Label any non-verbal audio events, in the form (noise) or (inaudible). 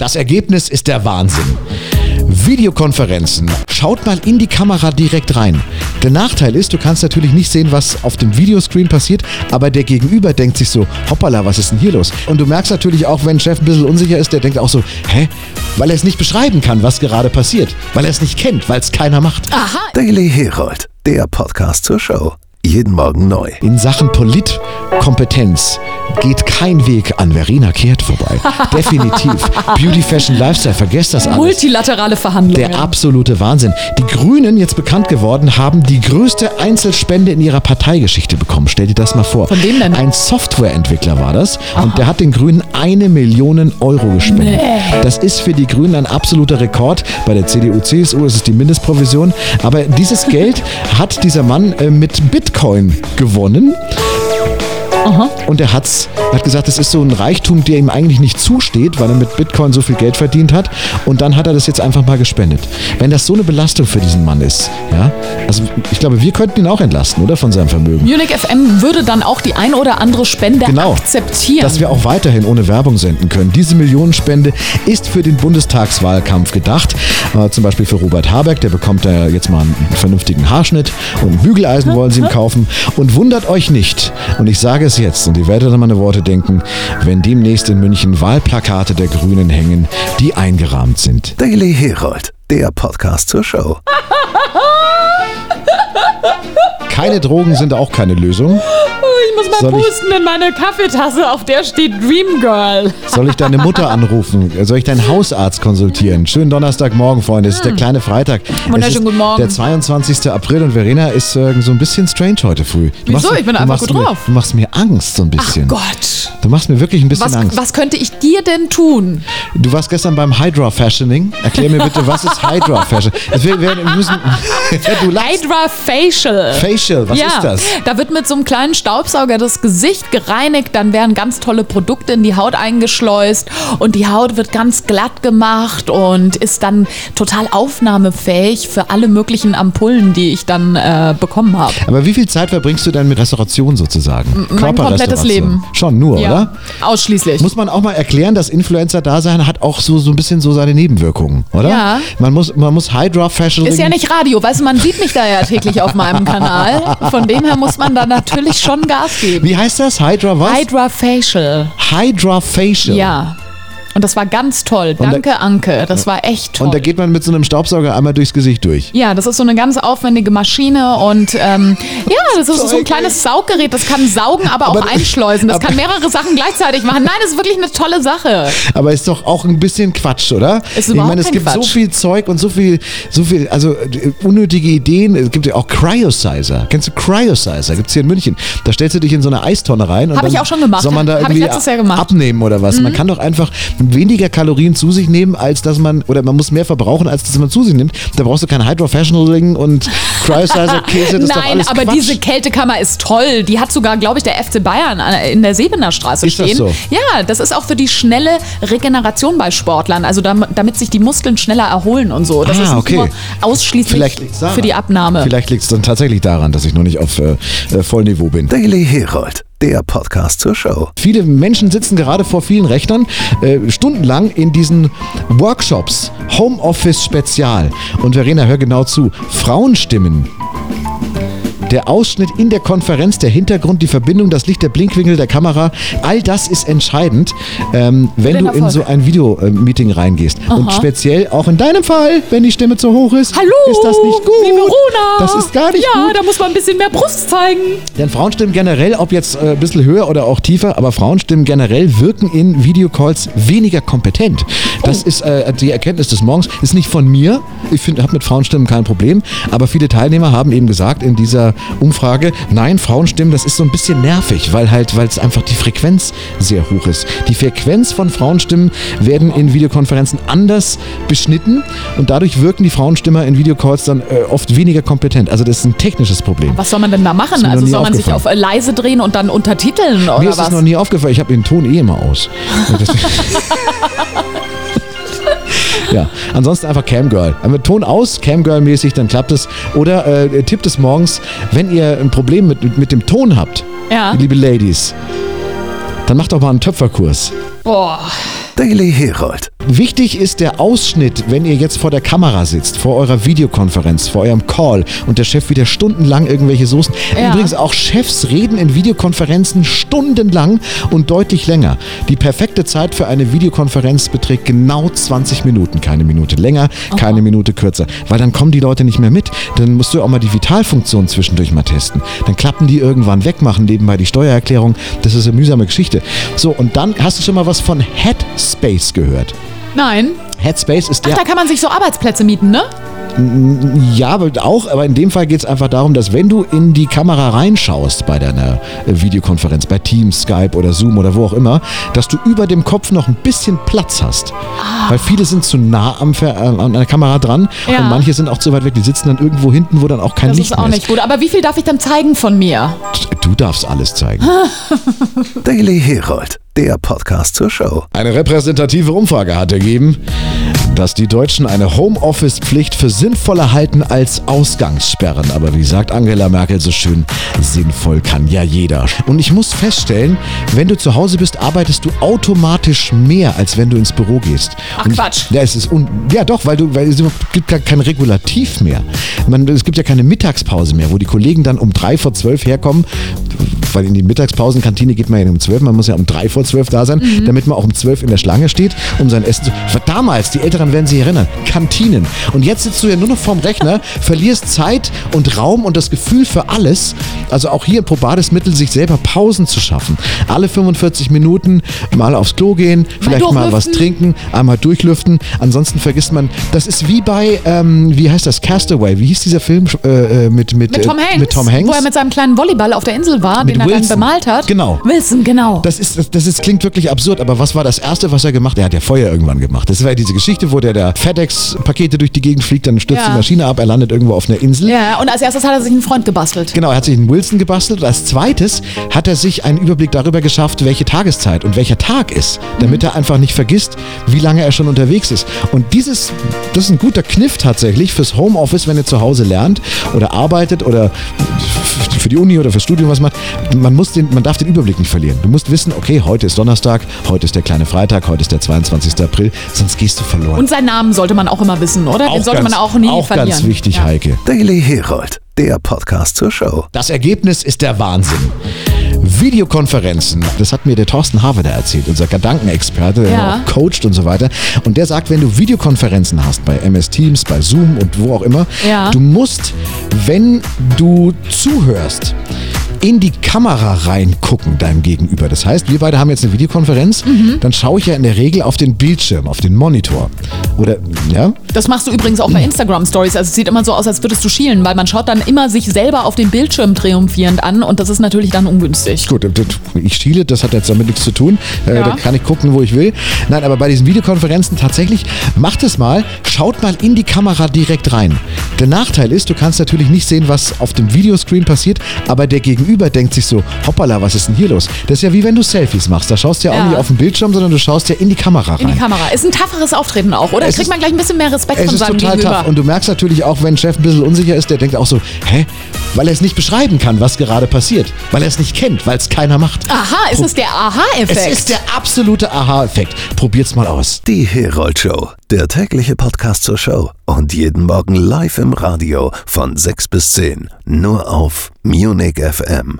Das Ergebnis ist der Wahnsinn. Videokonferenzen. Schaut mal in die Kamera direkt rein. Der Nachteil ist, du kannst natürlich nicht sehen, was auf dem Videoscreen passiert, aber der Gegenüber denkt sich so, hoppala, was ist denn hier los? Und du merkst natürlich auch, wenn Chef ein bisschen unsicher ist, der denkt auch so, hä? Weil er es nicht beschreiben kann, was gerade passiert. Weil er es nicht kennt, weil es keiner macht. Aha. Daily Herold, der Podcast zur Show. Jeden Morgen neu. In Sachen Politkompetenz geht kein Weg an Verena Kehrt vorbei. (laughs) Definitiv. Beauty, Fashion, Lifestyle, vergesst das alles. Multilaterale Verhandlungen. Der absolute Wahnsinn. Die Grünen, jetzt bekannt geworden, haben die größte Einzelspende in ihrer Parteigeschichte bekommen. Stell dir das mal vor. Von wem denn? Ein Softwareentwickler war das und der hat den Grünen eine Million Euro gespendet. Das ist für die Grünen ein absoluter Rekord. Bei der CDU, CSU ist es die Mindestprovision. Aber dieses Geld hat dieser Mann äh, mit Bitcoin gewonnen. Und er hat's, er hat gesagt, das ist so ein Reichtum, der ihm eigentlich nicht zusteht, weil er mit Bitcoin so viel Geld verdient hat. Und dann hat er das jetzt einfach mal gespendet. Wenn das so eine Belastung für diesen Mann ist, ja, also ich glaube, wir könnten ihn auch entlasten, oder? Von seinem Vermögen. Munich FM würde dann auch die ein oder andere Spende Genau. akzeptieren. Dass wir auch weiterhin ohne Werbung senden können. Diese Millionenspende ist für den Bundestagswahlkampf gedacht. Äh, zum Beispiel für Robert Habeck, der bekommt da jetzt mal einen vernünftigen Haarschnitt und ein Bügeleisen wollen sie ihm kaufen. Und wundert euch nicht, und ich sage es jetzt, und ihr werdet an meine Worte denken, wenn demnächst in München Wahlplakate der Grünen hängen, die eingerahmt sind. Daily Herold, der Podcast zur Show. Keine Drogen sind auch keine Lösung. Pusten in meine Kaffeetasse, auf der steht Dream Girl. Soll ich deine Mutter (laughs) anrufen? Soll ich deinen Hausarzt konsultieren? Schönen Donnerstagmorgen, Freunde. Es ist der kleine Freitag. Hm. Wunderschönen guten Morgen. Der 22. April und Verena ist äh, so ein bisschen strange heute früh. Du Wieso? Ich bin einfach machst gut mir, drauf. Du machst mir Angst so ein bisschen. Gott. Du machst mir wirklich ein bisschen Was, Angst. was könnte ich dir denn tun? Du warst gestern beim Hydra Fashioning. Erklär mir bitte, was ist Hydra Fashion? Es wir, wir müssen, (laughs) du lachst. Hydra Facial. Facial, was ja, ist das? da wird mit so einem kleinen Staubsauger das Gesicht gereinigt, dann werden ganz tolle Produkte in die Haut eingeschleust und die Haut wird ganz glatt gemacht und ist dann total aufnahmefähig für alle möglichen Ampullen, die ich dann äh, bekommen habe. Aber wie viel Zeit verbringst du denn mit Restauration sozusagen? Mein komplettes? Leben. Schon nur, Ja, oder? ausschließlich. Muss man auch mal erklären, dass Influencer-Dasein hat auch so, so ein bisschen so seine Nebenwirkungen, oder? Ja. Man muss, man muss Hydra Fashion. ist ja nicht Radio, weißt du, man sieht mich da ja täglich auf meinem Kanal. Von dem her muss man da natürlich schon Gas geben. Wie heißt das? Hydra was? Hydra Facial. Hydra Facial. Ja. Und das war ganz toll. da- Danke, Anke. Das war echt toll. Und da geht man mit so einem Staubsauger einmal durchs Gesicht durch. ja, das ist so eine ganz aufwendige Maschine und ähm, (laughs) ja, das ist so ein kleines Sauggerät. Das kann saugen, aber auch Aber- einschleusen. Das kann mehrere Sachen gleichzeitig machen. Nein, das ist wirklich eine tolle Sache. Aber ist doch auch ein bisschen Quatsch, oder? Ist ich meine, es gibt so Quatsch. viel Zeug und so viel, so viel, also äh, unnötige Ideen. Es gibt ja auch Cryosizer. Kennst du Cryosizer? Gibt es hier in München. Da stellst du dich in so eine Eistonne rein. und Hab ich auch schon gemacht. Soll man da irgendwie. Mhm. abnehmen oder was? Man kann doch einfach weniger Kalorien zu sich nehmen, als dass man, oder man muss mehr verbrauchen, als dass man zu sich nimmt. Da brauchst du kein Hydrofashionaling und (laughs) Cryosizer-Käse. Das ist doch Nein, alles aber Quatsch. diese Kältekammer ist toll. Die hat sogar, glaube ich, der FC Bayern in der Sebener Straße Ist das stehen. so? Ja, das ist auch für die schnelle Regeneration bei Sportlern. Also dam- damit sich die Muskeln schneller erholen und so. Das Ah, ist nicht okay. nur ausschließlich für die Abnahme. Vielleicht liegt es dann tatsächlich daran, dass ich noch nicht auf äh, äh, Vollniveau bin. Daily Herold, der Podcast zur Show. Viele Menschen sitzen gerade vor vielen Rechnern äh, stundenlang in diesen Workshops, Homeoffice Spezial. Und Verena, hör genau zu. Frauenstimmen. Der Ausschnitt in der Konferenz, der Hintergrund, die Verbindung, das Licht, der Blinkwinkel der Kamera, all das ist entscheidend, ähm, wenn du in so ein Video-Meeting reingehst. Und speziell auch in deinem Fall, wenn die Stimme zu hoch ist, Hallo, ist das nicht gut. wie Verona. Das ist gar nicht ja, gut. da muss man ein bisschen mehr Brust zeigen. Denn Frauenstimmen generell, ob jetzt äh, ein bisschen höher oder auch tiefer, aber Frauenstimmen generell wirken in Videocalls weniger kompetent. Das ist äh, die Erkenntnis des Morgens. Ist nicht von mir. Ich habe mit Frauenstimmen kein Problem. Aber viele Teilnehmer haben eben gesagt in dieser Umfrage, nein, Frauenstimmen, das ist so ein bisschen nervig, weil halt, weil es einfach die Frequenz sehr hoch ist. Die Frequenz von Frauenstimmen werden in Videokonferenzen anders beschnitten und dadurch wirken die Frauenstimmer in Videocalls dann äh, oft weniger kompetent. Also das ist ein technisches Problem. Was soll man denn da machen? Also soll man sich auf äh, leise drehen und dann untertiteln oder Mir ist was? das noch nie aufgefallen. Ich habe den Ton eh immer aus. (laughs) (laughs) Ja, ansonsten einfach Camgirl. Mit Ton aus, Camgirl-mäßig, dann klappt es. Oder äh, Tipp des Morgens, wenn ihr ein Problem mit, mit, mit dem Ton habt, Ja. liebe Ladies, dann macht doch mal einen Töpferkurs. Boah. Daily Herold, Wichtig ist der Ausschnitt, wenn ihr jetzt vor der Kamera sitzt, vor eurer Videokonferenz, vor eurem Call und der Chef wieder stundenlang irgendwelche Soßen. Ja. Übrigens auch Chefs reden in Videokonferenzen stundenlang und deutlich länger. Die perfekte Zeit für eine Videokonferenz beträgt genau 20 Minuten, keine Minute länger, keine Minute kürzer, weil dann kommen die Leute nicht mehr mit. Dann musst du auch mal die Vitalfunktion zwischendurch mal testen. Dann klappen die irgendwann weg, machen nebenbei die Steuererklärung. Das ist eine mühsame Geschichte. So, und dann hast du schon mal was von Headspace gehört. Nein. Headspace ist Ach, der da kann man sich so Arbeitsplätze mieten, ne? Ja, aber auch, aber in dem Fall geht es einfach darum, dass wenn du in die Kamera reinschaust bei deiner äh, Videokonferenz, bei Teams, Skype oder Zoom oder wo auch immer, dass du über dem Kopf noch ein bisschen Platz hast. Weil viele sind zu nah am äh, an der Kamera dran Ja. und manche sind auch zu weit weg. Die sitzen dann irgendwo hinten, wo dann auch kein Das Licht ist auch mehr nicht gut. Aber wie viel darf ich dann zeigen von mir? Du darfst alles zeigen. (laughs) Daily Herold, der Podcast zur Show. Eine repräsentative Umfrage hat ergeben, dass die Deutschen eine Homeoffice-Pflicht für sinnvoller halten als Ausgangssperren. Aber wie sagt Angela Merkel so schön, sinnvoll kann ja jeder. Und ich muss feststellen, wenn du zu Hause bist, arbeitest du automatisch mehr, als wenn du ins Büro gehst. Ach, Und ich, Quatsch. Ja, es ist un ja doch, weil, du, weil es gibt gar kein Regulativ mehr. Man, es gibt ja keine Mittagspause mehr, wo die Kollegen dann um drei vor zwölf herkommen, weil in die Mittagspausenkantine geht man ja um zwölf, man muss ja um drei vor zwölf da sein, Mhm. damit man auch um zwölf in der Schlange steht, um sein Essen zu... Damals, die Älteren werden sich erinnern, Kantinen. Und jetzt sitzt du ja nur noch vorm Rechner, (laughs) verlierst Zeit und Raum und das Gefühl für alles. Also auch hier ein probades Mittel, sich selber Pausen zu schaffen. Alle 45 Minuten mal aufs Klo gehen, vielleicht mal was trinken, einmal durchlüften. Ansonsten vergisst man, das ist wie bei, ähm, wie heißt das, Castaway. Wie hieß dieser Film äh, äh, mit, mit, Mit Tom äh, Hanks? mit Tom Hanks? Wo er mit seinem kleinen Volleyball auf der Insel war, Mit den er Wilson. dann bemalt hat. Genau. Wilson, genau. Das, ist, das, das ist, klingt wirklich absurd, aber was war das Erste, was er gemacht hat? Er hat ja Feuer irgendwann gemacht. Das war ja diese Geschichte, wo der, der FedEx-Pakete durch die Gegend fliegt, dann stürzt Ja. die Maschine ab, er landet irgendwo auf einer Insel. ja, und als erstes hat er sich einen Freund gebastelt. Genau, er hat sich einen Wilson gebastelt und als zweites hat er sich einen Überblick darüber geschafft, welche Tageszeit und welcher Tag ist, damit er einfach nicht vergisst, wie lange er schon unterwegs ist. Und dieses, das ist ein guter Kniff tatsächlich fürs Homeoffice, wenn ihr zu Hause lernt oder arbeitet oder die Uni oder fürs Studium was macht. Man, muss den, man darf den Überblick nicht verlieren. Du musst wissen, okay, heute ist Donnerstag, heute ist der kleine Freitag, heute ist der 22. April, sonst gehst du verloren. Und seinen Namen sollte man auch immer wissen, oder? Den sollte ganz, man auch nie auch verlieren. ganz wichtig, ja. Heike. Daily Herold, der Podcast zur Show. Das Ergebnis ist der Wahnsinn. Videokonferenzen, das hat mir der Thorsten Havener erzählt, unser Gedankenexperte, der Ja. auch coacht und so weiter. Und der sagt, wenn du Videokonferenzen hast, bei MS Teams, bei Zoom und wo auch immer, Ja. du musst, wenn du zuhörst, in die Kamera reingucken deinem Gegenüber. Das heißt, wir beide haben jetzt eine Videokonferenz, Mhm. dann schaue ich ja in der Regel auf den Bildschirm, auf den Monitor. Oder, ja? Das machst du übrigens auch bei Instagram Stories. Also es sieht immer so aus, als würdest du schielen, weil man schaut dann immer sich selber auf den Bildschirm triumphierend an und das ist natürlich dann ungünstig. Gut, das- ich schiele, das hat jetzt damit nichts zu tun. Äh, Ja. Da kann ich gucken, wo ich will. Nein, aber bei diesen Videokonferenzen tatsächlich, macht es mal, schaut mal in die Kamera direkt rein. Der Nachteil ist, du kannst natürlich nicht sehen, was auf dem Videoscreen passiert, aber der Gegenüber denkt sich so, hoppala, was ist denn hier los? Das ist ja wie wenn du Selfies machst. Da schaust du ja, auch Ja. nicht auf den Bildschirm, sondern du schaust ja in die Kamera rein. In die Kamera. Ist ein tapferes Auftreten auch, oder? Es Kriegt ist- man gleich ein bisschen mehr Respekt Es von ist seinem total Gegenüber. tough. Und du merkst natürlich auch, wenn ein Chef ein bisschen unsicher ist, der denkt auch so, hä? Weil er es nicht beschreiben kann, was gerade passiert. Weil er es nicht kennt, weil es keiner macht. Aha, ist es der Es Aha-Effekt? ist der absolute Aha-Effekt. Probiert's mal aus. Die Herold Show, der tägliche Podcast zur Show. Und jeden Morgen live im Radio von 6 bis 10. Nur auf Munich FM.